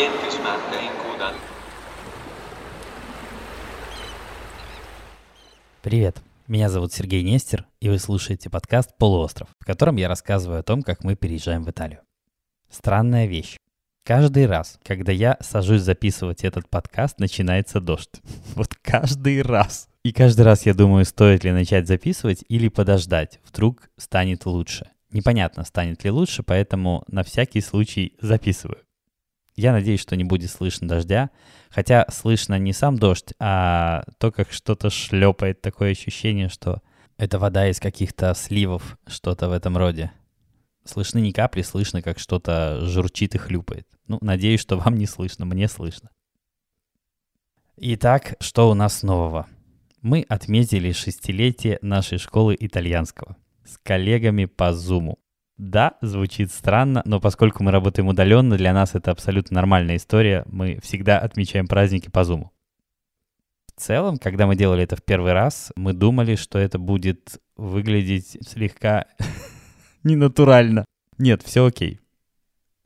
In coda. Привет, меня зовут Сергей Нестер, и вы слушаете подкаст «Полуостров», в котором я рассказываю о том, как мы переезжаем в Италию. Странная вещь. Каждый раз, когда я сажусь записывать этот подкаст, начинается дождь. Вот каждый раз. И каждый раз я думаю, стоит ли начать записывать или подождать. Вдруг станет лучше. Непонятно, станет ли лучше, поэтому на всякий случай записываю. Я надеюсь, что не будет слышно дождя, хотя слышно не сам дождь, а то, как что-то шлепает, такое ощущение, что это вода из каких-то сливов, что-то в этом роде. Слышны не капли, слышно, как что-то журчит и хлюпает. Ну, надеюсь, что вам не слышно, мне слышно. Итак, что у нас нового? Мы отметили шестилетие нашей школы итальянского с коллегами по Zoom. Да, звучит странно, но поскольку мы работаем удаленно, для нас это абсолютно нормальная история. Мы всегда отмечаем праздники по Zoom. В целом, когда мы делали это в первый раз, мы думали, что это будет выглядеть слегка ненатурально. Нет, все окей.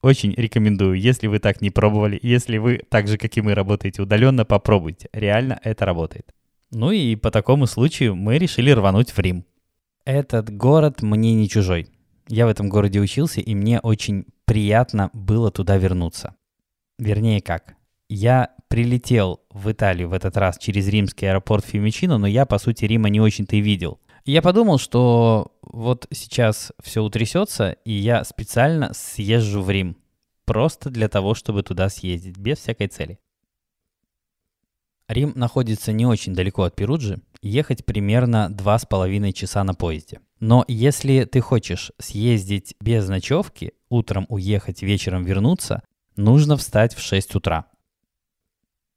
Очень рекомендую, если вы так не пробовали, если вы так же, как и мы, работаете удаленно, попробуйте. Реально это работает. Ну и по такому случаю мы решили рвануть в Рим. Этот город мне не чужой. Я в этом городе учился, и мне очень приятно было туда вернуться. Вернее как, я прилетел в Италию в этот раз через римский аэропорт Фимичино, но я, по сути, Рима не очень-то и видел. Я подумал, что вот сейчас все утрясется, и я специально съезжу в Рим. Просто для того, чтобы туда съездить, без всякой цели. Рим находится не очень далеко от Перуджи, ехать примерно 2,5 часа на поезде. Но если ты хочешь съездить без ночевки, утром уехать, вечером вернуться, нужно встать в 6 утра.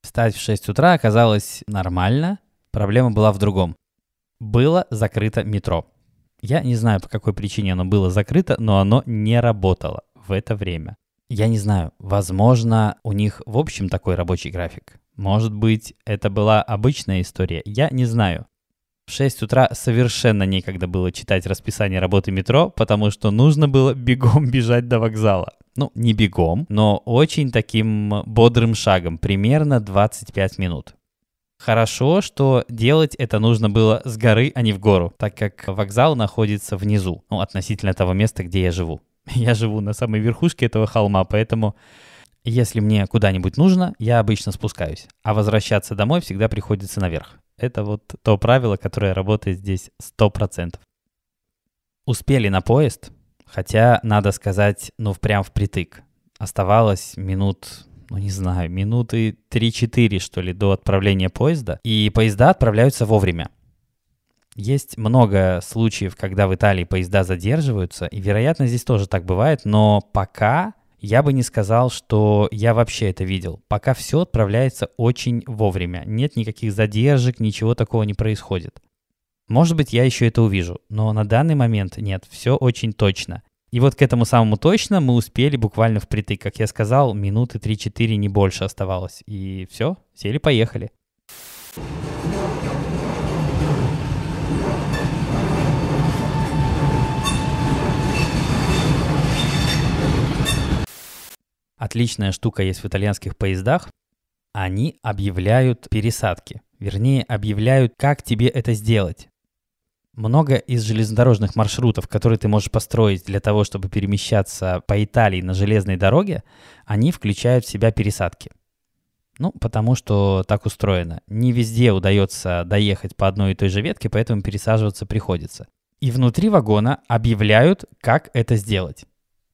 Встать в 6 утра оказалось нормально, проблема была в другом. Было закрыто метро. Я не знаю, по какой причине оно было закрыто, но оно не работало в это время. Я не знаю, возможно, у них в общем такой рабочий график. Может быть, это была обычная история, я не знаю. В 6 утра совершенно некогда было читать расписание работы метро, потому что нужно было бегом бежать до вокзала. Ну, не бегом, но очень таким бодрым шагом, примерно 25 минут. Хорошо, что делать это нужно было с горы, а не в гору, так как вокзал находится внизу, ну, относительно того места, где я живу. Я живу на самой верхушке этого холма, поэтому если мне куда-нибудь нужно, я обычно спускаюсь, а возвращаться домой всегда приходится наверх. Это вот то правило, которое работает здесь 100%. Успели на поезд, хотя, надо сказать, ну прям впритык. Оставалось минут, ну не знаю, минуты 3-4, что ли, до отправления поезда. И поезда отправляются вовремя. Есть много случаев, когда в Италии поезда задерживаются, и, вероятно, здесь тоже так бывает, но пока я бы не сказал, что я вообще это видел. Пока все отправляется очень вовремя. Нет никаких задержек, ничего такого не происходит. Может быть, я еще это увижу, но на данный момент нет, все очень точно. И вот к этому самому точно мы успели буквально впритык. Как я сказал, минуты 3-4 не больше оставалось. И все, сели-поехали. Отличная штука есть в итальянских поездах. Они объявляют пересадки. Вернее, объявляют, как тебе это сделать. Много из железнодорожных маршрутов, которые ты можешь построить для того, чтобы перемещаться по Италии на железной дороге, они включают в себя пересадки. Ну, потому что так устроено. Не везде удается доехать по одной и той же ветке, поэтому пересаживаться приходится. И внутри вагона объявляют, как это сделать.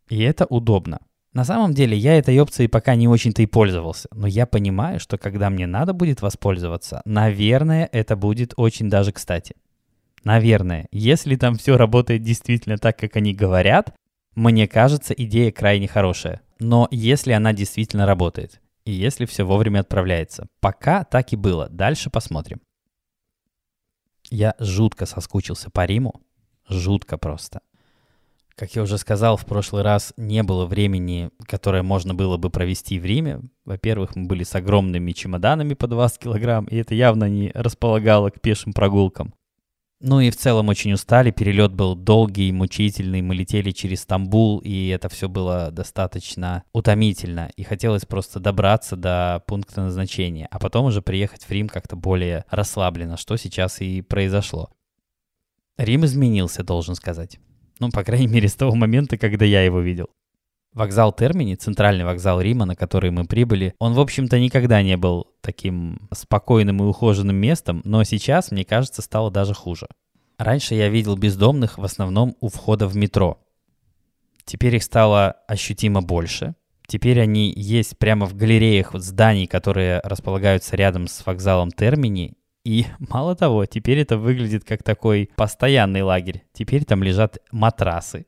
И это удобно. На самом деле я этой опцией пока не очень-то и пользовался, но я понимаю, что когда мне надо будет воспользоваться, наверное, это будет очень даже кстати. Наверное, если там все работает действительно так, как они говорят, мне кажется, идея крайне хорошая. Но если она действительно работает, и если все вовремя отправляется. Пока так и было, дальше посмотрим. Я жутко соскучился по Риму, жутко просто. Как я уже сказал, в прошлый раз не было времени, которое можно было бы провести в Риме. Во-первых, мы были с огромными чемоданами по 20 килограмм, и это явно не располагало к пешим прогулкам. Ну и в целом очень устали, перелет был долгий, мучительный, мы летели через Стамбул, и это все было достаточно утомительно, и хотелось просто добраться до пункта назначения, а потом уже приехать в Рим как-то более расслабленно, что сейчас и произошло. Рим изменился, должен сказать. Ну, по крайней мере, с того момента, когда я его видел. Вокзал Термини, центральный вокзал Рима, на который мы прибыли, он, в общем-то, никогда не был таким спокойным и ухоженным местом, но сейчас, мне кажется, стало даже хуже. Раньше я видел бездомных в основном у входа в метро. Теперь их стало ощутимо больше. Теперь они есть прямо в галереях зданий, которые располагаются рядом с вокзалом Термини. И мало того, теперь это выглядит как такой постоянный лагерь. Теперь там лежат матрасы,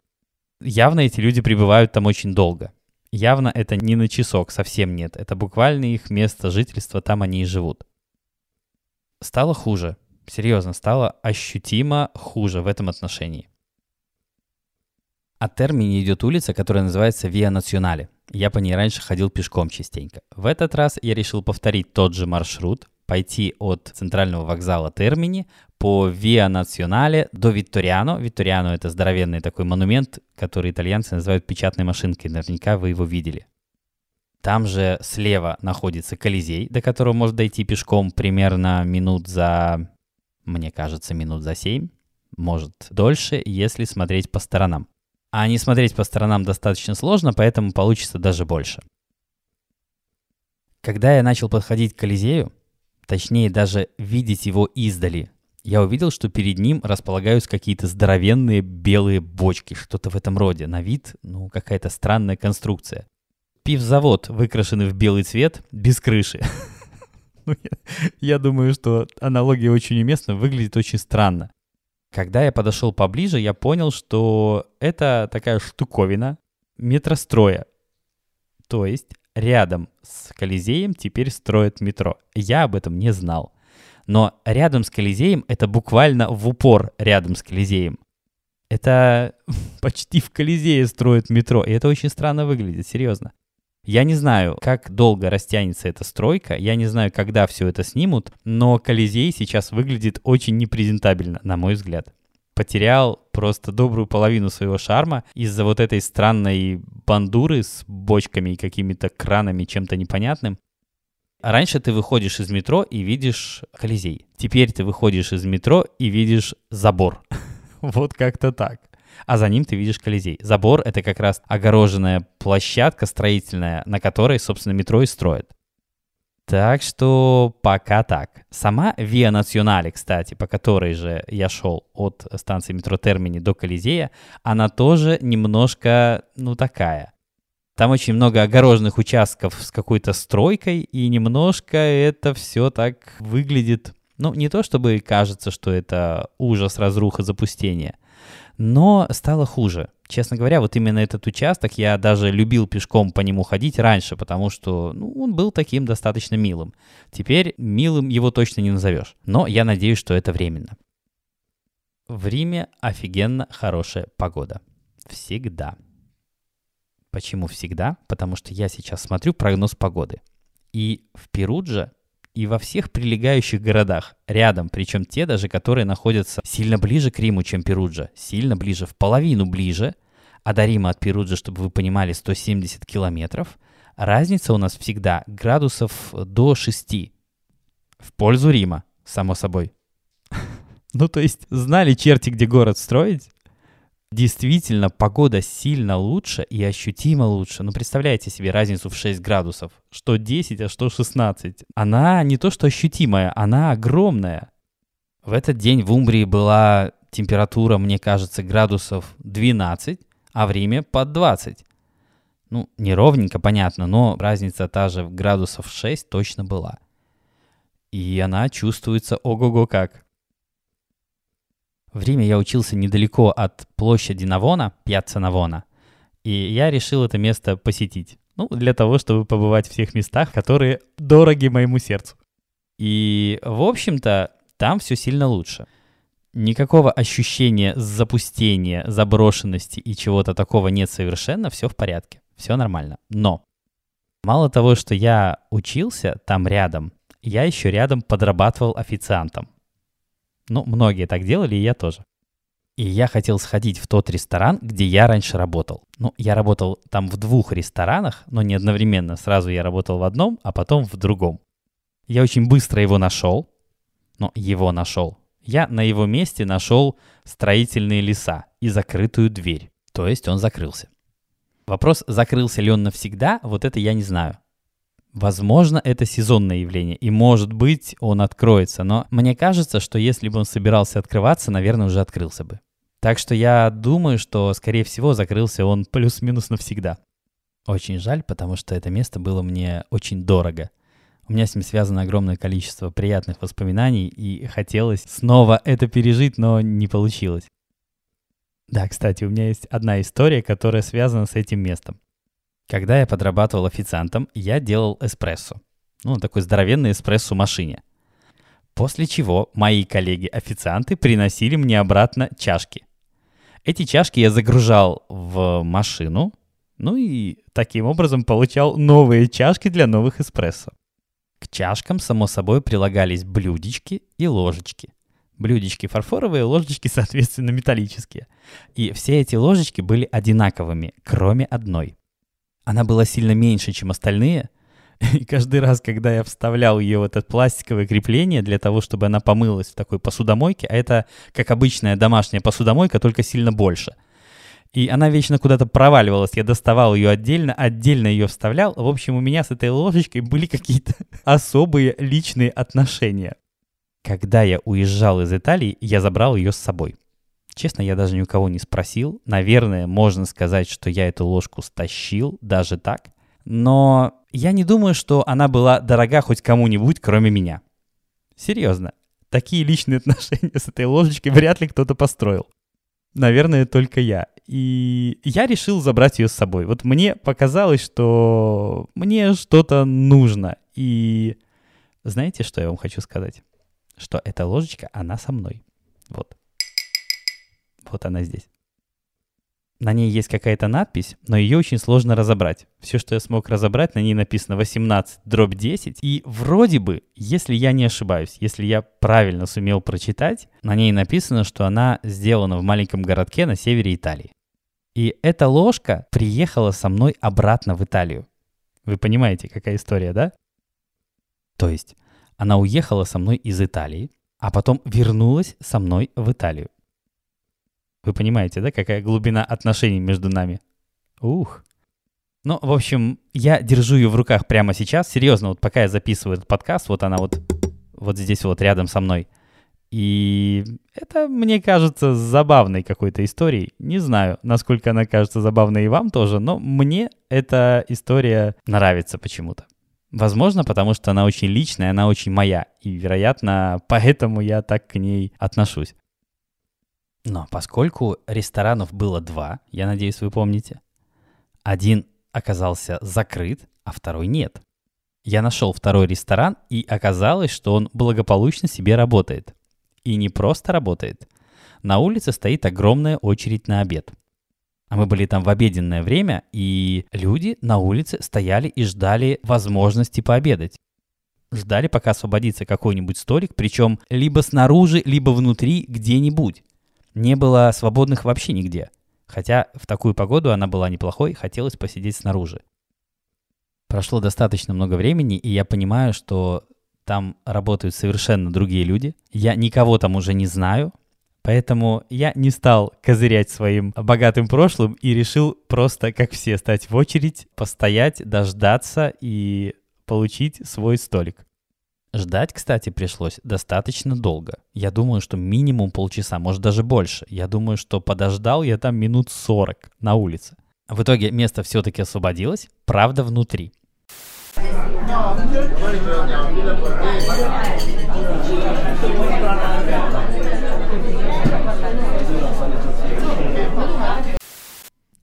Явно эти люди пребывают там очень долго. Явно это не на часок, совсем нет. Это буквально их место жительства, там они и живут. Стало хуже. Серьезно, стало ощутимо хуже в этом отношении. От Термини идет улица, которая называется Виа Национале. Я по ней раньше ходил пешком частенько. В этот раз я решил повторить тот же маршрут, пойти от центрального вокзала Термини по Виа Национале до Витториано. Витториано — это здоровенный такой монумент, который итальянцы называют печатной машинкой. Наверняка вы его видели. Там же слева находится Колизей, до которого можно дойти пешком примерно минут за, мне кажется, минут за семь, может дольше, если смотреть по сторонам. А не смотреть по сторонам достаточно сложно, поэтому получится даже больше. Когда я начал подходить к Колизею, точнее даже видеть его издали, я увидел, что перед ним располагаются какие-то здоровенные белые бочки, что-то в этом роде. На вид, ну, какая-то странная конструкция. Пивзавод, выкрашенный в белый цвет, без крыши. Ну, я думаю, что аналогия очень уместна, выглядит очень странно. Когда я подошел поближе, я понял, что это такая штуковина метростроя. То есть рядом с Колизеем теперь строят метро. Я об этом не знал но рядом с Колизеем это буквально в упор рядом с Колизеем. Это почти в Колизее строят метро, и это очень странно выглядит, серьезно. Я не знаю, как долго растянется эта стройка, я не знаю, когда все это снимут, но Колизей сейчас выглядит очень непрезентабельно, на мой взгляд. Потерял просто добрую половину своего шарма из-за вот этой странной бандуры с бочками и какими-то кранами, чем-то непонятным. Раньше ты выходишь из метро и видишь Колизей. Теперь ты выходишь из метро и видишь забор. вот как-то так. А за ним ты видишь Колизей. Забор — это как раз огороженная площадка строительная, на которой, собственно, метро и строят. Так что пока так. Сама Виа Национале, кстати, по которой же я шел от станции метро Термини до Колизея, она тоже немножко, ну, такая. Там очень много огороженных участков с какой-то стройкой, и немножко это все так выглядит, ну, не то чтобы кажется, что это ужас, разруха, запустение, но стало хуже. Честно говоря, вот именно этот участок я даже любил пешком по нему ходить раньше, потому что ну, он был таким достаточно милым. Теперь милым его точно не назовешь. Но я надеюсь, что это временно. В Риме офигенно хорошая погода. Всегда. Почему всегда? Потому что я сейчас смотрю прогноз погоды. И в Перудже, и во всех прилегающих городах рядом, причем те даже, которые находятся сильно ближе к Риму, чем Перуджа, сильно ближе, в половину ближе, а до Рима от Перуджа, чтобы вы понимали, 170 километров, разница у нас всегда градусов до 6. В пользу Рима, само собой. Ну, то есть, знали черти, где город строить, действительно погода сильно лучше и ощутимо лучше. Ну, представляете себе разницу в 6 градусов. Что 10, а что 16. Она не то что ощутимая, она огромная. В этот день в Умбрии была температура, мне кажется, градусов 12, а в Риме под 20. Ну, не ровненько, понятно, но разница та же в градусов 6 точно была. И она чувствуется ого-го как. В Риме я учился недалеко от площади Навона, Пьяцца Навона, и я решил это место посетить. Ну, для того, чтобы побывать в тех местах, которые дороги моему сердцу. И, в общем-то, там все сильно лучше. Никакого ощущения запустения, заброшенности и чего-то такого нет совершенно, все в порядке, все нормально. Но мало того, что я учился там рядом, я еще рядом подрабатывал официантом. Ну, многие так делали, и я тоже. И я хотел сходить в тот ресторан, где я раньше работал. Ну, я работал там в двух ресторанах, но не одновременно. Сразу я работал в одном, а потом в другом. Я очень быстро его нашел. Ну, его нашел. Я на его месте нашел строительные леса и закрытую дверь. То есть он закрылся. Вопрос, закрылся ли он навсегда, вот это я не знаю. Возможно, это сезонное явление, и может быть он откроется, но мне кажется, что если бы он собирался открываться, наверное, уже открылся бы. Так что я думаю, что, скорее всего, закрылся он плюс-минус навсегда. Очень жаль, потому что это место было мне очень дорого. У меня с ним связано огромное количество приятных воспоминаний, и хотелось снова это пережить, но не получилось. Да, кстати, у меня есть одна история, которая связана с этим местом. Когда я подрабатывал официантом, я делал эспрессо. Ну, такой здоровенный эспрессо машине. После чего мои коллеги-официанты приносили мне обратно чашки. Эти чашки я загружал в машину, ну и таким образом получал новые чашки для новых эспрессо. К чашкам, само собой, прилагались блюдечки и ложечки. Блюдечки фарфоровые, ложечки, соответственно, металлические. И все эти ложечки были одинаковыми, кроме одной. Она была сильно меньше, чем остальные, и каждый раз, когда я вставлял ее в это пластиковое крепление для того, чтобы она помылась в такой посудомойке, а это как обычная домашняя посудомойка, только сильно больше. И она вечно куда-то проваливалась. Я доставал ее отдельно, отдельно ее вставлял. В общем, у меня с этой ложечкой были какие-то особые личные отношения. Когда я уезжал из Италии, я забрал ее с собой. Честно, я даже ни у кого не спросил. Наверное, можно сказать, что я эту ложку стащил, даже так. Но я не думаю, что она была дорога хоть кому-нибудь, кроме меня. Серьезно. Такие личные отношения с этой ложечкой вряд ли кто-то построил. Наверное, только я. И я решил забрать ее с собой. Вот мне показалось, что мне что-то нужно. И знаете, что я вам хочу сказать? что эта ложечка, она со мной. Вот. Вот она здесь. На ней есть какая-то надпись, но ее очень сложно разобрать. Все, что я смог разобрать, на ней написано 18 дробь 10. И вроде бы, если я не ошибаюсь, если я правильно сумел прочитать, на ней написано, что она сделана в маленьком городке на севере Италии. И эта ложка приехала со мной обратно в Италию. Вы понимаете, какая история, да? То есть она уехала со мной из Италии, а потом вернулась со мной в Италию. Вы понимаете, да, какая глубина отношений между нами? Ух. Ну, в общем, я держу ее в руках прямо сейчас. Серьезно, вот пока я записываю этот подкаст, вот она вот, вот здесь вот рядом со мной. И это, мне кажется, забавной какой-то историей. Не знаю, насколько она кажется забавной и вам тоже, но мне эта история нравится почему-то. Возможно, потому что она очень личная, она очень моя. И, вероятно, поэтому я так к ней отношусь. Но поскольку ресторанов было два, я надеюсь, вы помните, один оказался закрыт, а второй нет. Я нашел второй ресторан, и оказалось, что он благополучно себе работает. И не просто работает. На улице стоит огромная очередь на обед – а мы были там в обеденное время, и люди на улице стояли и ждали возможности пообедать. Ждали, пока освободится какой-нибудь столик, причем либо снаружи, либо внутри, где-нибудь. Не было свободных вообще нигде. Хотя в такую погоду она была неплохой, хотелось посидеть снаружи. Прошло достаточно много времени, и я понимаю, что там работают совершенно другие люди. Я никого там уже не знаю, Поэтому я не стал козырять своим богатым прошлым и решил просто, как все, стать в очередь, постоять, дождаться и получить свой столик. Ждать, кстати, пришлось достаточно долго. Я думаю, что минимум полчаса, может даже больше. Я думаю, что подождал я там минут 40 на улице. В итоге место все-таки освободилось, правда, внутри.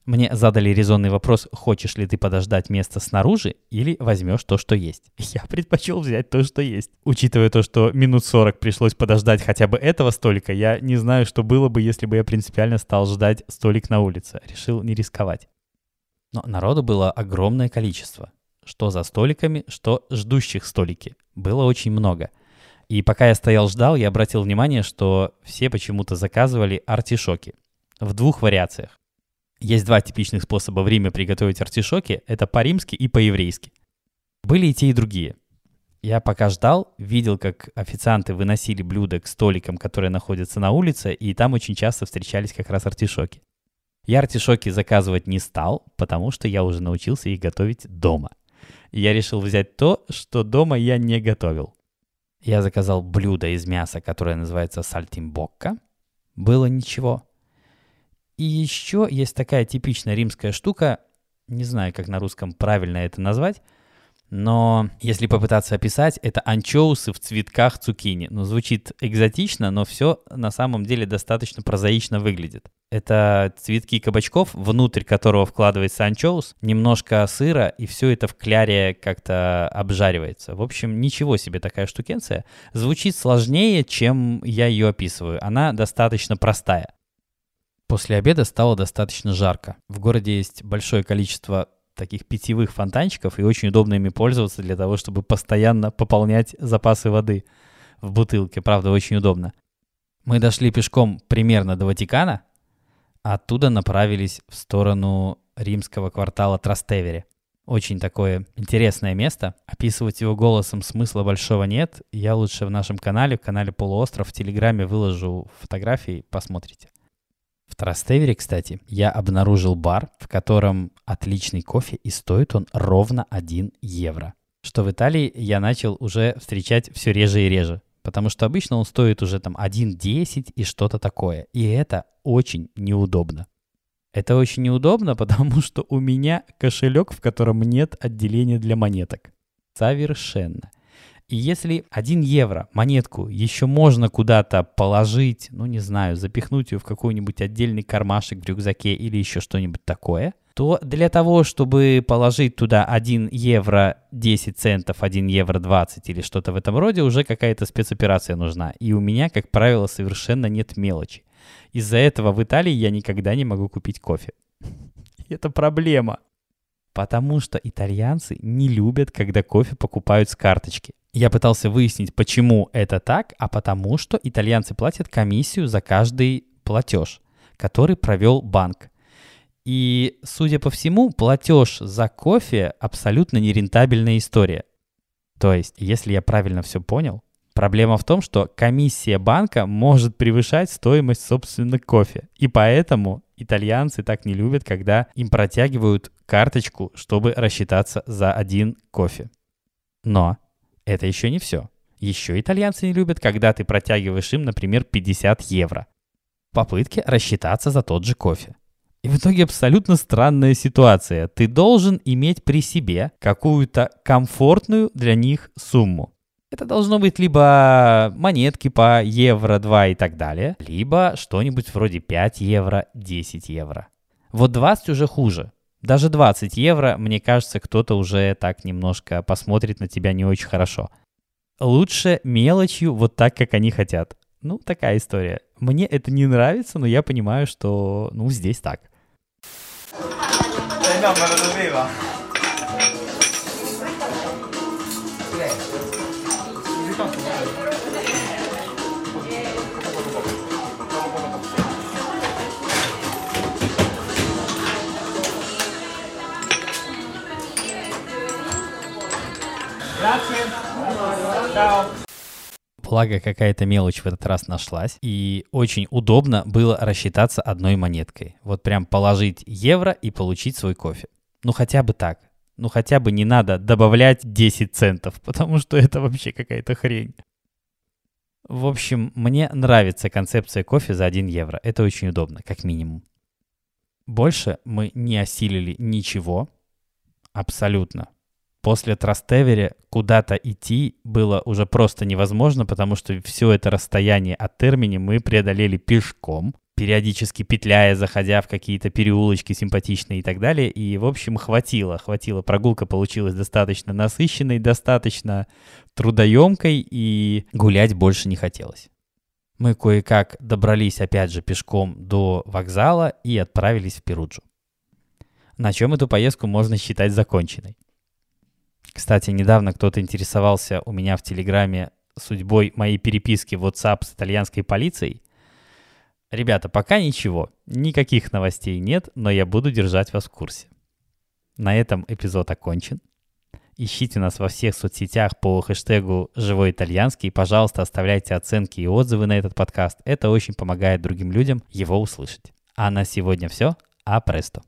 Мне задали резонный вопрос, хочешь ли ты подождать место снаружи или возьмешь то, что есть. Я предпочел взять то, что есть. Учитывая то, что минут 40 пришлось подождать хотя бы этого столика, я не знаю, что было бы, если бы я принципиально стал ждать столик на улице. Решил не рисковать. Но народу было огромное количество. Что за столиками, что ждущих столики. Было очень много. И пока я стоял ждал, я обратил внимание, что все почему-то заказывали артишоки в двух вариациях. Есть два типичных способа в Риме приготовить артишоки. Это по-римски и по-еврейски. Были и те, и другие. Я пока ждал, видел, как официанты выносили блюда к столикам, которые находятся на улице, и там очень часто встречались как раз артишоки. Я артишоки заказывать не стал, потому что я уже научился их готовить дома. Я решил взять то, что дома я не готовил. Я заказал блюдо из мяса, которое называется сальтимбокка. Было ничего. И еще есть такая типичная римская штука, не знаю, как на русском правильно это назвать, но если попытаться описать, это анчоусы в цветках цукини. Ну, звучит экзотично, но все на самом деле достаточно прозаично выглядит. Это цветки кабачков, внутрь которого вкладывается анчоус, немножко сыра, и все это в кляре как-то обжаривается. В общем, ничего себе такая штукенция. Звучит сложнее, чем я ее описываю. Она достаточно простая. После обеда стало достаточно жарко. В городе есть большое количество таких питьевых фонтанчиков, и очень удобно ими пользоваться для того, чтобы постоянно пополнять запасы воды в бутылке. Правда, очень удобно. Мы дошли пешком примерно до Ватикана, а оттуда направились в сторону римского квартала Трастевере. Очень такое интересное место. Описывать его голосом смысла большого нет. Я лучше в нашем канале, в канале Полуостров, в Телеграме выложу фотографии, посмотрите. В Трастевере, кстати, я обнаружил бар, в котором отличный кофе, и стоит он ровно 1 евро. Что в Италии я начал уже встречать все реже и реже. Потому что обычно он стоит уже там 1,10 и что-то такое. И это очень неудобно. Это очень неудобно, потому что у меня кошелек, в котором нет отделения для монеток. Совершенно. И если 1 евро монетку еще можно куда-то положить, ну не знаю, запихнуть ее в какой-нибудь отдельный кармашек в рюкзаке или еще что-нибудь такое, то для того, чтобы положить туда 1 евро 10 центов, 1 евро 20 или что-то в этом роде, уже какая-то спецоперация нужна. И у меня, как правило, совершенно нет мелочи. Из-за этого в Италии я никогда не могу купить кофе. Это проблема. Потому что итальянцы не любят, когда кофе покупают с карточки. Я пытался выяснить, почему это так, а потому что итальянцы платят комиссию за каждый платеж, который провел банк. И, судя по всему, платеж за кофе абсолютно нерентабельная история. То есть, если я правильно все понял, проблема в том, что комиссия банка может превышать стоимость, собственно, кофе. И поэтому итальянцы так не любят, когда им протягивают карточку, чтобы рассчитаться за один кофе. Но это еще не все. Еще итальянцы не любят, когда ты протягиваешь им, например, 50 евро. Попытки рассчитаться за тот же кофе. И в итоге абсолютно странная ситуация. Ты должен иметь при себе какую-то комфортную для них сумму. Это должно быть либо монетки по евро 2 и так далее, либо что-нибудь вроде 5 евро, 10 евро. Вот 20 уже хуже. Даже 20 евро, мне кажется, кто-то уже так немножко посмотрит на тебя не очень хорошо. Лучше мелочью, вот так, как они хотят. Ну, такая история. Мне это не нравится, но я понимаю, что, ну, здесь так. Благо какая-то мелочь в этот раз нашлась, и очень удобно было рассчитаться одной монеткой. Вот прям положить евро и получить свой кофе. Ну хотя бы так. Ну хотя бы не надо добавлять 10 центов, потому что это вообще какая-то хрень. В общем, мне нравится концепция кофе за 1 евро. Это очень удобно, как минимум. Больше мы не осилили ничего. Абсолютно. После Трастевере куда-то идти было уже просто невозможно, потому что все это расстояние от Термини мы преодолели пешком, периодически петляя, заходя в какие-то переулочки симпатичные и так далее. И, в общем, хватило, хватило. Прогулка получилась достаточно насыщенной, достаточно трудоемкой, и гулять больше не хотелось. Мы кое-как добрались, опять же, пешком до вокзала и отправились в Перуджу. На чем эту поездку можно считать законченной. Кстати, недавно кто-то интересовался у меня в Телеграме судьбой моей переписки в WhatsApp с итальянской полицией? Ребята, пока ничего. Никаких новостей нет, но я буду держать вас в курсе. На этом эпизод окончен. Ищите нас во всех соцсетях по хэштегу «Живой итальянский». Пожалуйста, оставляйте оценки и отзывы на этот подкаст. Это очень помогает другим людям его услышать. А на сегодня все. А престо.